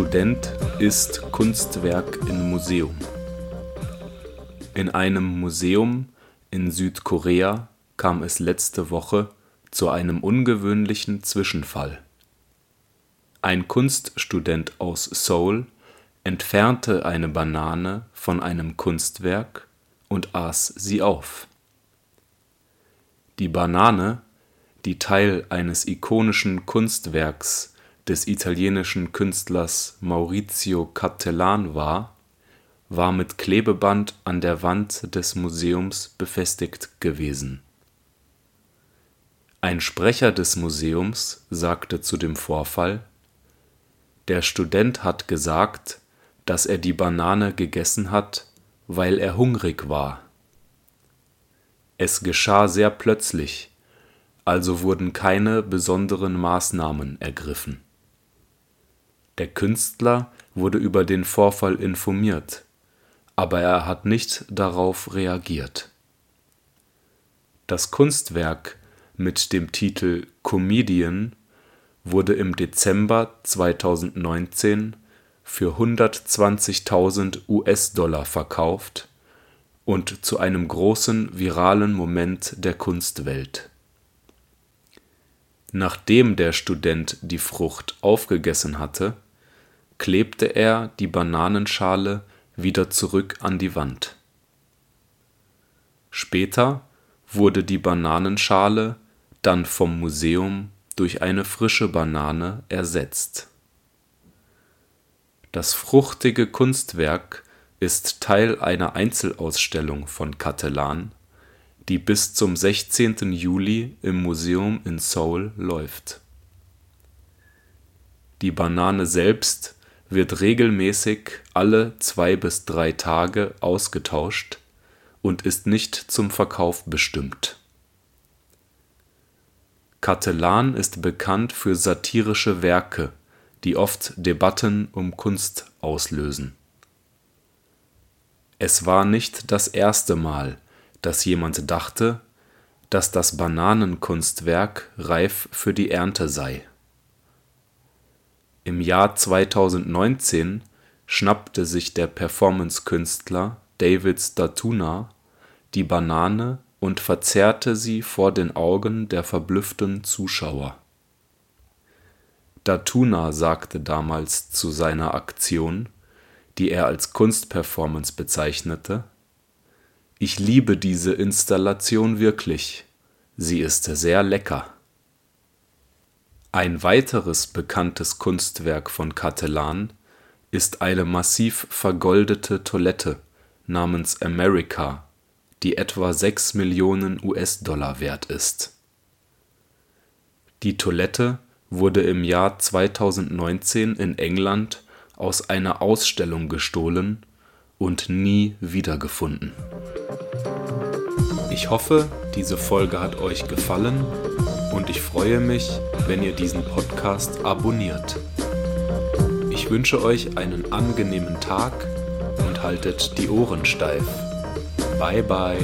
Student ist Kunstwerk im Museum. In einem Museum in Südkorea kam es letzte Woche zu einem ungewöhnlichen Zwischenfall. Ein Kunststudent aus Seoul entfernte eine Banane von einem Kunstwerk und aß sie auf. Die Banane die Teil eines ikonischen Kunstwerks des italienischen Künstlers Maurizio Cattelan war, war mit Klebeband an der Wand des Museums befestigt gewesen. Ein Sprecher des Museums sagte zu dem Vorfall, der Student hat gesagt, dass er die Banane gegessen hat, weil er hungrig war. Es geschah sehr plötzlich, also wurden keine besonderen Maßnahmen ergriffen. Der Künstler wurde über den Vorfall informiert, aber er hat nicht darauf reagiert. Das Kunstwerk mit dem Titel Comedian wurde im Dezember 2019 für 120.000 US-Dollar verkauft und zu einem großen viralen Moment der Kunstwelt Nachdem der Student die Frucht aufgegessen hatte, klebte er die Bananenschale wieder zurück an die Wand. Später wurde die Bananenschale dann vom Museum durch eine frische Banane ersetzt. Das fruchtige Kunstwerk ist Teil einer Einzelausstellung von Cattelan die bis zum 16. Juli im Museum in Seoul läuft. Die Banane selbst wird regelmäßig alle zwei bis drei Tage ausgetauscht und ist nicht zum Verkauf bestimmt. Cattelan ist bekannt für satirische Werke, die oft Debatten um Kunst auslösen. Es war nicht das erste Mal dass jemand dachte, dass das Bananenkunstwerk reif für die Ernte sei. Im Jahr 2019 schnappte sich der Performance-Künstler David Statuna die Banane und verzehrte sie vor den Augen der verblüfften Zuschauer. Datuna sagte damals zu seiner Aktion, die er als Kunstperformance bezeichnete ich liebe diese Installation wirklich. Sie ist sehr lecker. Ein weiteres bekanntes Kunstwerk von Cattelan ist eine massiv vergoldete Toilette namens America, die etwa 6 Millionen US-Dollar wert ist. Die Toilette wurde im Jahr 2019 in England aus einer Ausstellung gestohlen und nie wiedergefunden. Ich hoffe, diese Folge hat euch gefallen und ich freue mich, wenn ihr diesen Podcast abonniert. Ich wünsche euch einen angenehmen Tag und haltet die Ohren steif. Bye bye.